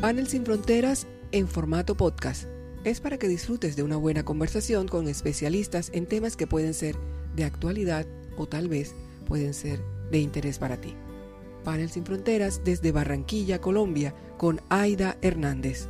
Panel Sin Fronteras en formato podcast es para que disfrutes de una buena conversación con especialistas en temas que pueden ser de actualidad o tal vez pueden ser de interés para ti. Panel Sin Fronteras desde Barranquilla, Colombia, con Aida Hernández.